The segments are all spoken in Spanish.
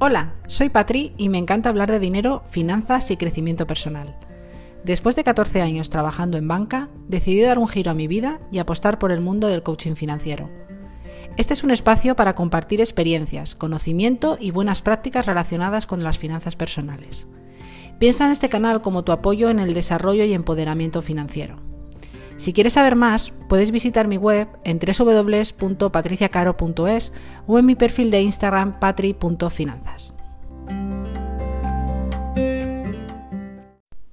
Hola, soy Patri y me encanta hablar de dinero, finanzas y crecimiento personal. Después de 14 años trabajando en banca, decidí dar un giro a mi vida y apostar por el mundo del coaching financiero. Este es un espacio para compartir experiencias, conocimiento y buenas prácticas relacionadas con las finanzas personales. Piensa en este canal como tu apoyo en el desarrollo y empoderamiento financiero. Si quieres saber más, puedes visitar mi web en www.patriciacaro.es o en mi perfil de Instagram patri.finanzas.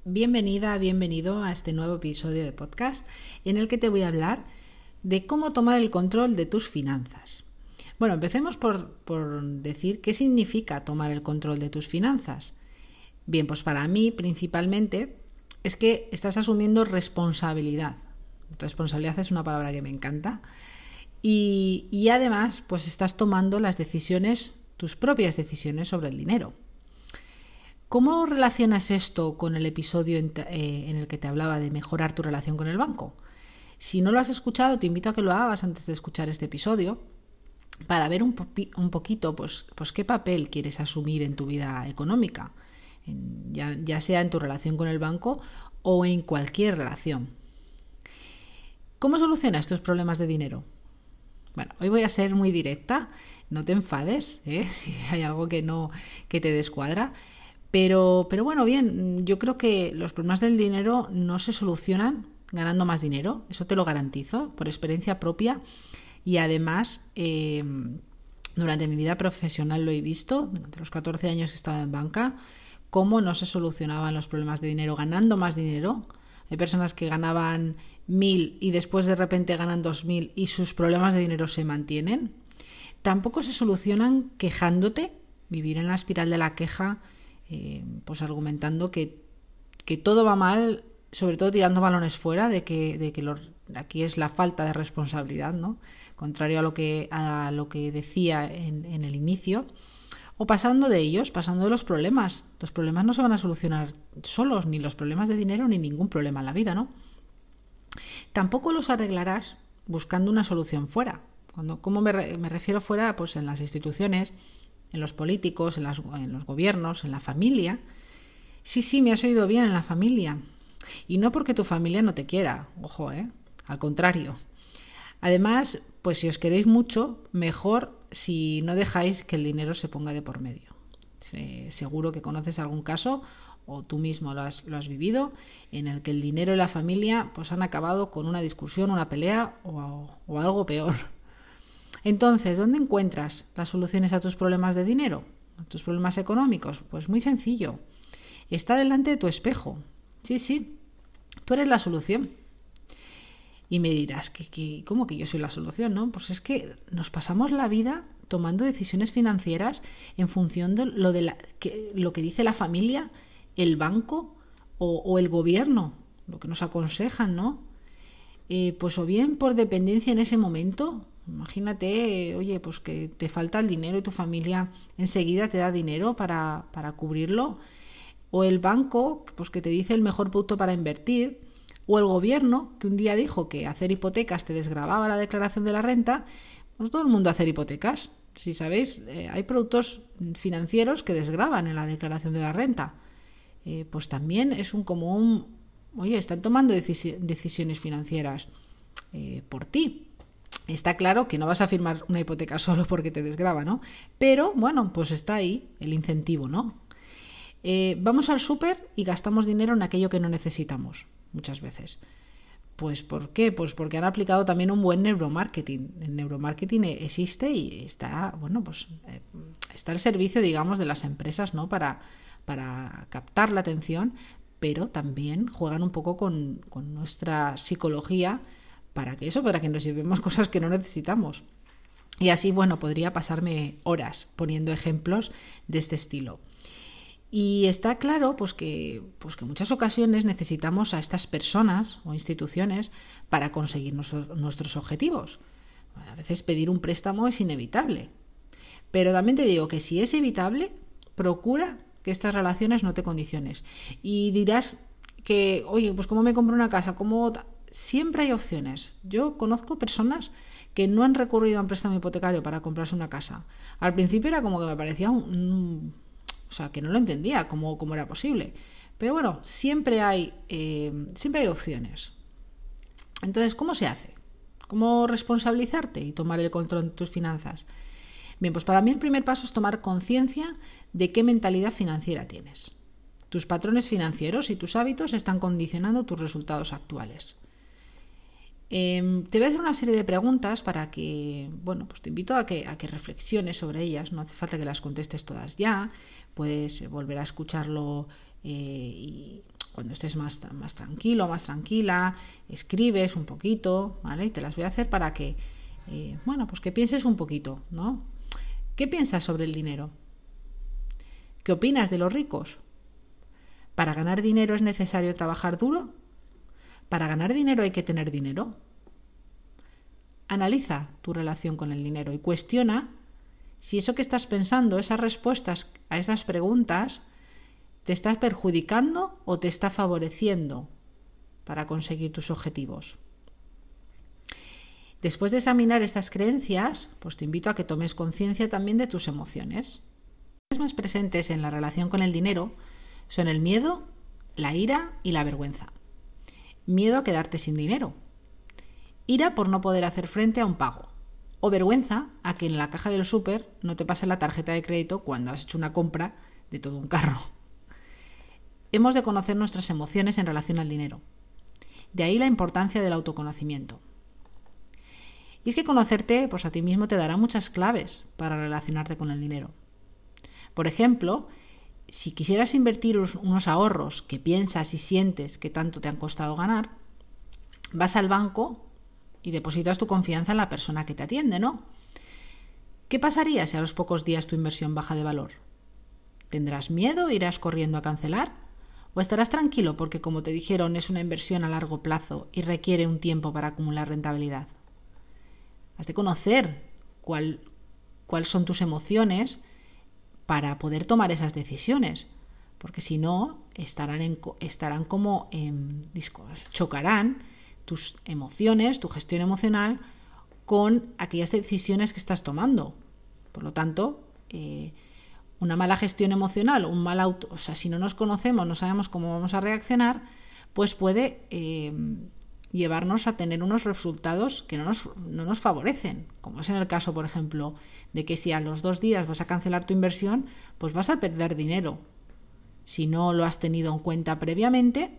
Bienvenida, bienvenido a este nuevo episodio de podcast en el que te voy a hablar de cómo tomar el control de tus finanzas. Bueno, empecemos por, por decir qué significa tomar el control de tus finanzas. Bien, pues para mí principalmente es que estás asumiendo responsabilidad Responsabilidad es una palabra que me encanta. Y, además, pues estás tomando las decisiones, tus propias decisiones sobre el dinero. ¿Cómo relacionas esto con el episodio en, eh, el que te hablaba de mejorar tu relación con el banco? Si no lo has escuchado, te invito a que lo hagas antes de escuchar este episodio para ver un, poquito pues, pues, qué papel quieres asumir en tu vida económica, ya sea en tu relación con el banco o en cualquier relación. ¿Cómo solucionas estos problemas de dinero? Bueno, hoy voy a ser muy directa, no te enfades ¿eh? si hay algo que no que te descuadra, pero, pero bueno, bien, yo creo que los problemas del dinero no se solucionan ganando más dinero, eso te lo garantizo por experiencia propia y además eh, durante mi vida profesional lo he visto, durante los 14 años que he estado en banca, cómo no se solucionaban los problemas de dinero ganando más dinero. Hay personas que ganaban mil y después de repente ganan dos mil y sus problemas de dinero se mantienen, tampoco se solucionan quejándote, vivir en la espiral de la queja, eh, pues argumentando que, que, todo va mal, sobre todo tirando balones fuera, de que, de que aquí es la falta de responsabilidad, ¿no? Contrario a lo que, a lo que decía en, en el inicio. O pasando de ellos, pasando de los problemas. Los problemas no se van a solucionar solos, ni los problemas de dinero, ni ningún problema en la vida, ¿no? Tampoco los arreglarás buscando una solución fuera. Cuando, ¿Cómo me, refiero fuera? Pues en las instituciones, en los políticos, en, en los gobiernos, en la familia. Sí, sí, me has oído bien en la familia. Y no porque tu familia no te quiera, ojo, ¿eh? Al contrario. Además, pues si os queréis mucho, mejor si no dejáis que el dinero se ponga de por medio. seguro que conoces algún caso o tú mismo lo has, vivido, en el que el dinero y la familia pues han acabado con una discusión, una pelea o, o algo peor. Entonces, ¿dónde encuentras las soluciones a tus problemas de dinero? ¿A tus problemas económicos? Pues muy sencillo. Está delante de tu espejo. Sí, sí. Tú eres la solución. Y me dirás, que, ¿cómo que yo soy la solución? ¿no? Pues es que nos pasamos la vida tomando decisiones financieras en función de lo, de la, que, lo que dice la familia el banco o, el gobierno, lo que nos aconsejan, ¿no? Eh, pues o bien por dependencia en ese momento, imagínate, oye, pues que te falta el dinero y tu familia enseguida te da dinero para, para cubrirlo, o el banco, pues que te dice el mejor punto para invertir, o el gobierno, que un día dijo que hacer hipotecas te desgrababa la declaración de la renta, pues todo el mundo hacer hipotecas. Si sabéis, eh, hay productos financieros que desgraban en la declaración de la renta. Eh, pues también es un como un, oye, están tomando decisiones financieras eh, por ti. Está claro que no vas a firmar una hipoteca solo porque te desgraba, ¿no? Pero bueno, pues está ahí el incentivo, ¿no? Eh, vamos al súper y gastamos dinero en aquello que no necesitamos, muchas veces. Pues ¿por qué? Pues porque han aplicado también un buen neuromarketing. El neuromarketing existe y está, bueno, pues está al servicio, digamos, de las empresas, ¿no? Para, para captar la atención, pero también juegan un poco con, nuestra psicología para que eso, para que nos llevemos cosas que no necesitamos. Y así, bueno, podría pasarme horas poniendo ejemplos de este estilo. Y está claro pues que, pues que en muchas ocasiones necesitamos a estas personas o instituciones para conseguir nuestros objetivos. A veces pedir un préstamo es inevitable. Pero también te digo que si es evitable, procura que estas relaciones no te condiciones. Y dirás que, oye, pues ¿cómo me compro una casa? ¿Cómo...? Siempre hay opciones. Yo conozco personas que no han recurrido a un préstamo hipotecario para comprarse una casa. Al principio era como que me parecía un, o sea, que no lo entendía cómo, cómo era posible. Pero bueno, siempre hay, eh, siempre hay opciones. Entonces, ¿cómo se hace? ¿Cómo responsabilizarte y tomar el control de tus finanzas? Bien, pues para mí el primer paso es tomar conciencia de qué mentalidad financiera tienes. Tus patrones financieros y tus hábitos están condicionando tus resultados actuales. Em, te voy a hacer una serie de preguntas para que, bueno, pues te invito a que, a que reflexiones sobre ellas. No hace falta que las contestes todas ya. Puedes volver a escucharlo eh, y cuando estés más, más tranquilo, más tranquila, escribes un poquito, ¿vale? Y te las voy a hacer para que, eh, bueno, pues que pienses un poquito, ¿no? ¿Qué piensas sobre el dinero? ¿Qué opinas de los ricos? ¿Para ganar dinero es necesario trabajar duro? ¿Para ganar dinero hay que tener dinero? Analiza tu relación con el dinero y cuestiona si eso que estás pensando, esas respuestas a esas preguntas, ¿Te estás perjudicando o te está favoreciendo para conseguir tus objetivos? Después de examinar estas creencias, pues te invito a que tomes conciencia también de tus emociones. Las más presentes en la relación con el dinero son el miedo, la ira y la vergüenza. Miedo a quedarte sin dinero. Ira por no poder hacer frente a un pago. O vergüenza a que en la caja del súper no te pase la tarjeta de crédito cuando has hecho una compra de todo un carro. Hemos de conocer nuestras emociones en relación al dinero. De ahí la importancia del autoconocimiento. Y es que conocerte pues, a ti mismo te dará muchas claves para relacionarte con el dinero. Por ejemplo, si quisieras invertir unos ahorros que piensas y sientes que tanto te han costado ganar, vas al banco y depositas tu confianza en la persona que te atiende, ¿no? ¿Qué pasaría si a los pocos días tu inversión baja de valor? ¿Tendrás miedo? ¿Irás corriendo a cancelar? O estarás tranquilo porque, como te dijeron, es una inversión a largo plazo y requiere un tiempo para acumular rentabilidad. Has de conocer cuáles son tus emociones para poder tomar esas decisiones, porque si no, estarán, estarán como en discos, chocarán tus emociones, tu gestión emocional, con aquellas decisiones que estás tomando. Por lo tanto, eh, una mala gestión emocional, un mal auto, o sea, si no nos conocemos, no sabemos cómo vamos a reaccionar, pues puede eh, llevarnos a tener unos resultados que no nos, no nos favorecen, como es en el caso, por ejemplo, de que si a los dos días vas a cancelar tu inversión, pues vas a perder dinero. Si no lo has tenido en cuenta previamente,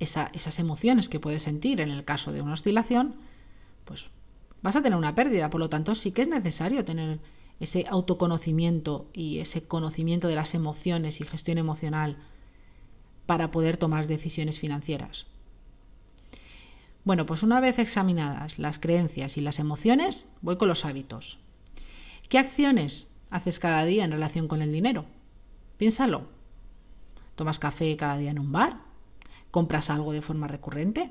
esas emociones que puedes sentir en el caso de una oscilación, pues vas a tener una pérdida. Por lo tanto, sí que es necesario tener ese autoconocimiento y ese conocimiento de las emociones y gestión emocional para poder tomar decisiones financieras. Bueno, pues una vez examinadas las creencias y las emociones, voy con los hábitos. ¿Qué acciones haces cada día en relación con el dinero? Piénsalo. ¿Tomas café cada día en un bar? ¿Compras algo de forma recurrente?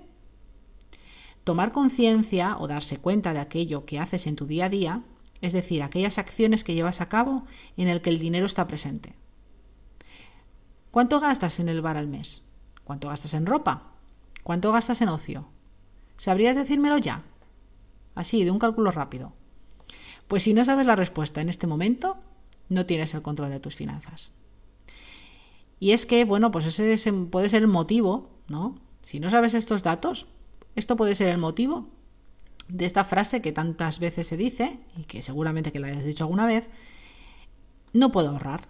Tomar conciencia o darse cuenta de aquello que haces en tu día a día es decir, aquellas acciones que llevas a cabo en el que el dinero está presente. ¿Cuánto gastas en el bar al mes? ¿Cuánto gastas en ropa? ¿Cuánto gastas en ocio? ¿Sabrías decírmelo ya? Así, de un cálculo rápido. Pues si no sabes la respuesta en este momento, no tienes el control de tus finanzas. Y es que, bueno, pues ese puede ser el motivo, ¿no? Si no sabes estos datos, esto puede ser el motivo de esta frase que tantas veces se dice, y que seguramente que la hayas dicho alguna vez, no puedo ahorrar.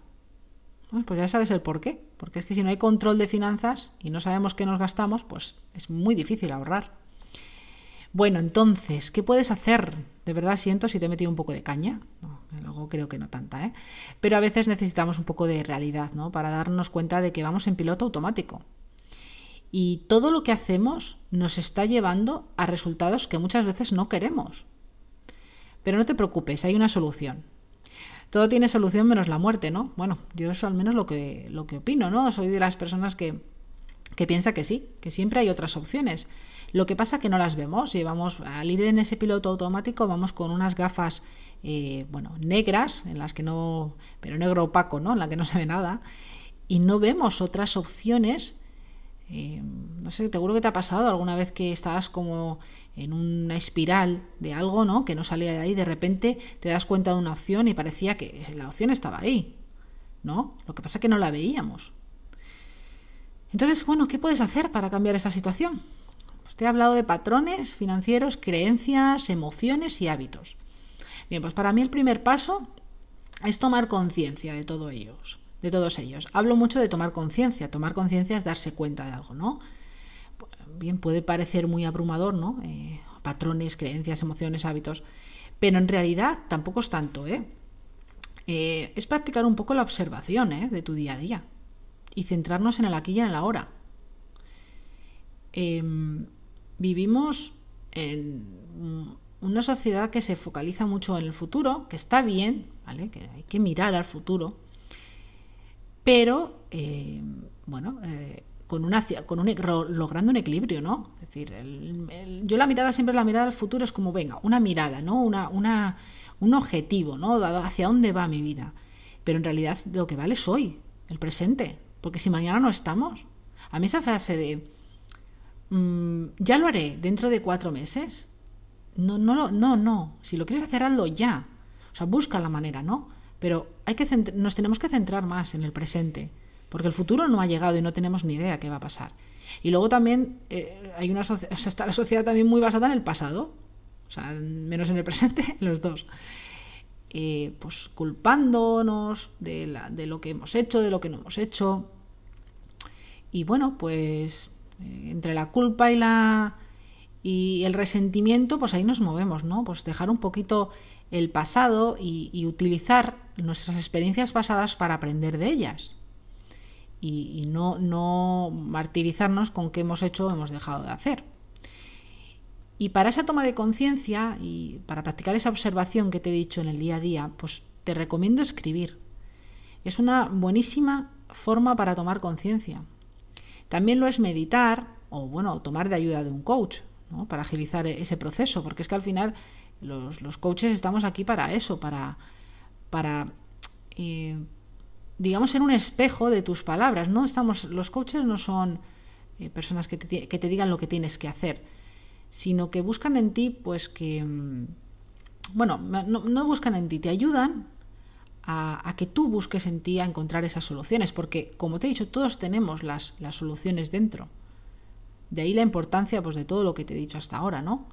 pues ya sabes el por qué. Porque es que si no hay control de finanzas y no sabemos qué nos gastamos, pues es muy difícil ahorrar. Bueno, entonces, ¿qué puedes hacer? De verdad siento si te he metido un poco de caña. luego creo que no tanta, ¿eh? Pero a veces necesitamos un poco de realidad, ¿no? Para darnos cuenta de que vamos en piloto automático. Y todo lo que hacemos nos está llevando a resultados que muchas veces no queremos. Pero no te preocupes, hay una solución. Todo tiene solución menos la muerte, ¿no? Bueno, yo eso al menos lo que, lo que opino, ¿no? Soy de las personas que, que piensa que sí, que siempre hay otras opciones. Lo que pasa que no las vemos. Llevamos, al ir en ese piloto automático, vamos con unas gafas, eh, bueno, negras, en las que no, pero negro opaco, ¿no? En la que no se ve nada, y no vemos otras opciones Eh, no sé, seguro que te ha pasado alguna vez que estabas como en una espiral de algo, ¿no? Que no salía de ahí, de repente te das cuenta de una opción y parecía que la opción estaba ahí, ¿no? Lo que pasa es que no la veíamos. Entonces, bueno, ¿qué puedes hacer para cambiar esta situación? Te he hablado de patrones financieros, creencias, emociones y hábitos. Bien, pues para mí el primer paso es tomar conciencia de todo ellos, de todos ellos. Hablo mucho de tomar conciencia. Tomar conciencia es darse cuenta de algo, ¿no? Bien, puede parecer muy abrumador, ¿no? Eh, patrones, creencias, emociones, hábitos. Pero en realidad tampoco es tanto, ¿eh? eh es practicar un poco la observación ¿eh? de tu día a día y centrarnos en el aquí y en el ahora. Em, vivimos en una sociedad que se focaliza mucho en el futuro, que está bien, ¿vale? Que hay que mirar al futuro, pero em, bueno, eh, con una, con un, logrando un equilibrio, ¿no? Es decir, yo la mirada siempre la mirada al futuro es como venga, una mirada, ¿no? Una, una, un objetivo, ¿no? Hacia dónde va mi vida. Pero en realidad lo que vale es hoy, el presente, porque si mañana no estamos, a mí esa frase de mm, ya lo haré dentro de cuatro meses, no, no, no, no. Si lo quieres hacer, hazlo ya. O sea, busca la manera, ¿no? Pero hay que nos tenemos que centrar más en el presente, porque el futuro no ha llegado y no tenemos ni idea qué va a pasar. Y luego también eh, hay una o sea, está la sociedad también muy basada en el pasado, o sea, menos en el presente, los dos. Eh, pues culpándonos de, la, de, lo que hemos hecho, de lo que no hemos hecho. Y bueno, pues entre la culpa y la y el resentimiento, pues ahí nos movemos, ¿no? Pues dejar un poquito el pasado y, utilizar nuestras experiencias pasadas para aprender de ellas. Y, y, no, no martirizarnos con qué hemos hecho o hemos dejado de hacer. Y para esa toma de conciencia y para practicar esa observación que te he dicho en el día a día, pues te recomiendo escribir. Es una buenísima forma para tomar conciencia. También lo es meditar o, bueno, tomar de ayuda de un coach, ¿no? Para agilizar ese proceso, porque es que al final los, los coaches estamos aquí para eso, para, para eh, digamos, ser un espejo de tus palabras. No estamos, los coaches no son eh, personas que te, que te digan lo que tienes que hacer sino que buscan en ti, pues que, mm, bueno, no, buscan en ti, te ayudan a, que tú busques en ti a encontrar esas soluciones, porque como te he dicho, todos tenemos las, las soluciones dentro. De ahí la importancia pues, de todo lo que te he dicho hasta ahora, ¿no?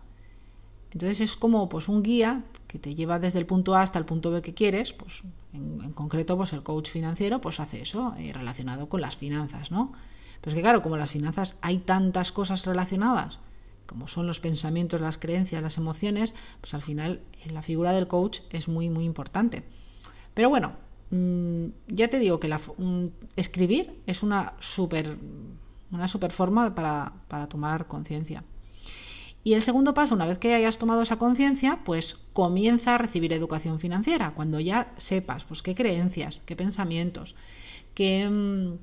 Entonces es como pues un guía que te lleva desde el punto A hasta el punto B que quieres, pues en, concreto pues el coach financiero pues hace eso eh, relacionado con las finanzas, ¿no? Pues que claro, como las finanzas hay tantas cosas relacionadas como son los pensamientos, las creencias, las emociones, pues al final la figura del coach es muy, muy importante. Pero bueno, mm, ya te digo que la, escribir es una super, una super forma para, para tomar conciencia. Y el segundo paso, una vez que hayas tomado esa conciencia, pues comienza a recibir educación financiera, cuando ya sepas pues, qué creencias, qué pensamientos, qué, mm,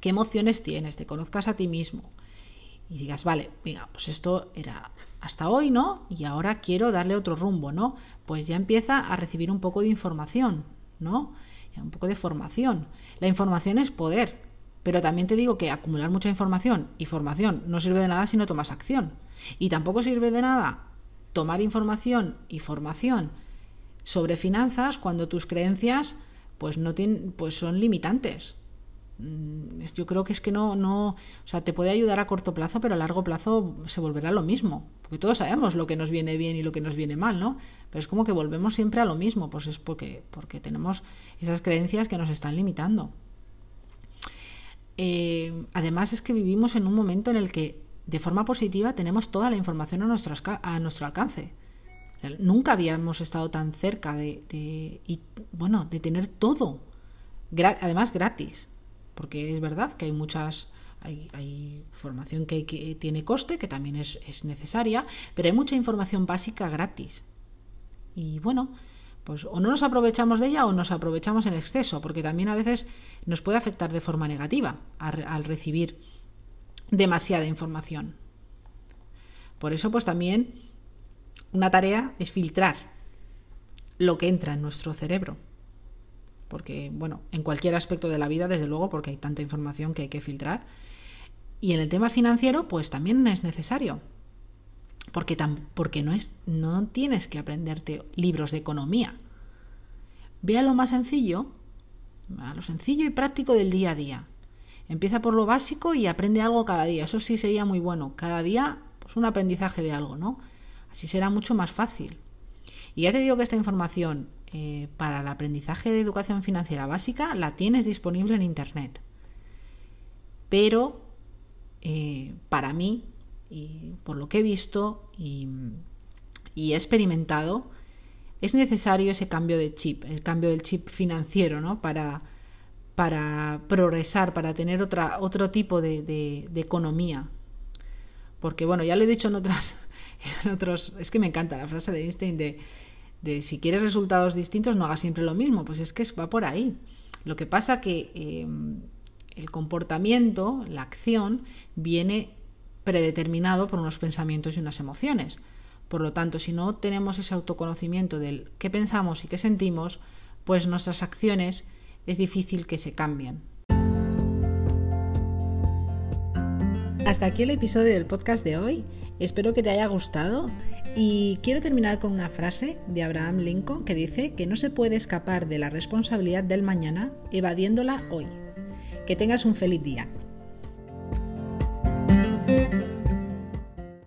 qué emociones tienes, te conozcas a ti mismo, y digas, vale, venga, pues esto era hasta hoy, ¿no? Y ahora quiero darle otro rumbo, ¿no? Pues ya empieza a recibir un poco de información, ¿no? Un poco de formación. La información es poder, pero también te digo que acumular mucha información y formación no sirve de nada si no tomas acción. Y tampoco sirve de nada tomar información y formación sobre finanzas cuando tus creencias pues no tienen pues son limitantes yo creo que es que no, no, o sea, te puede ayudar a corto plazo, pero a largo plazo se volverá lo mismo, porque todos sabemos lo que nos viene bien y lo que nos viene mal, ¿no? Pero es como que volvemos siempre a lo mismo, pues es porque, porque tenemos esas creencias que nos están limitando. Eh, además es que vivimos en un momento en el que de forma positiva tenemos toda la información a nuestro, a nuestro alcance. Nunca habíamos estado tan cerca de, bueno, de tener todo, además gratis porque es verdad que hay muchas hay, formación que, tiene coste, que también es, necesaria, pero hay mucha información básica gratis. Y bueno, pues o no nos aprovechamos de ella o nos aprovechamos en exceso, porque también a veces nos puede afectar de forma negativa al recibir demasiada información. Por eso, pues también una tarea es filtrar lo que entra en nuestro cerebro porque, bueno, en cualquier aspecto de la vida, desde luego, porque hay tanta información que hay que filtrar, Y en el tema financiero, pues también es necesario. Porque, porque no, es, no tienes que aprenderte libros de economía. Ve a lo más sencillo, a lo sencillo y práctico del día a día. Empieza por lo básico y aprende algo cada día. Eso sí sería muy bueno. Cada día, pues un aprendizaje de algo, ¿no? Así será mucho más fácil. Y ya te digo que esta información eh, para el aprendizaje de educación financiera básica la tienes disponible en Internet. Pero eh, para mí, y por lo que he visto y, he experimentado, es necesario ese cambio de chip, el cambio del chip financiero, ¿no? Para, para progresar, para tener otra, otro tipo de, de, economía. Porque, bueno, ya lo he dicho en, otras, en otros. Es que me encanta la frase de Einstein de de si quieres resultados distintos, no hagas siempre lo mismo. Pues es que va por ahí. Lo que pasa que em, el comportamiento, la acción, viene predeterminado por unos pensamientos y unas emociones. Por lo tanto, si no tenemos ese autoconocimiento del qué pensamos y qué sentimos, pues nuestras acciones es difícil que se cambien. Hasta aquí el episodio del podcast de hoy. Espero que te haya gustado y quiero terminar con una frase de Abraham Lincoln que dice que no se puede escapar de la responsabilidad del mañana evadiéndola hoy. Que tengas un feliz día.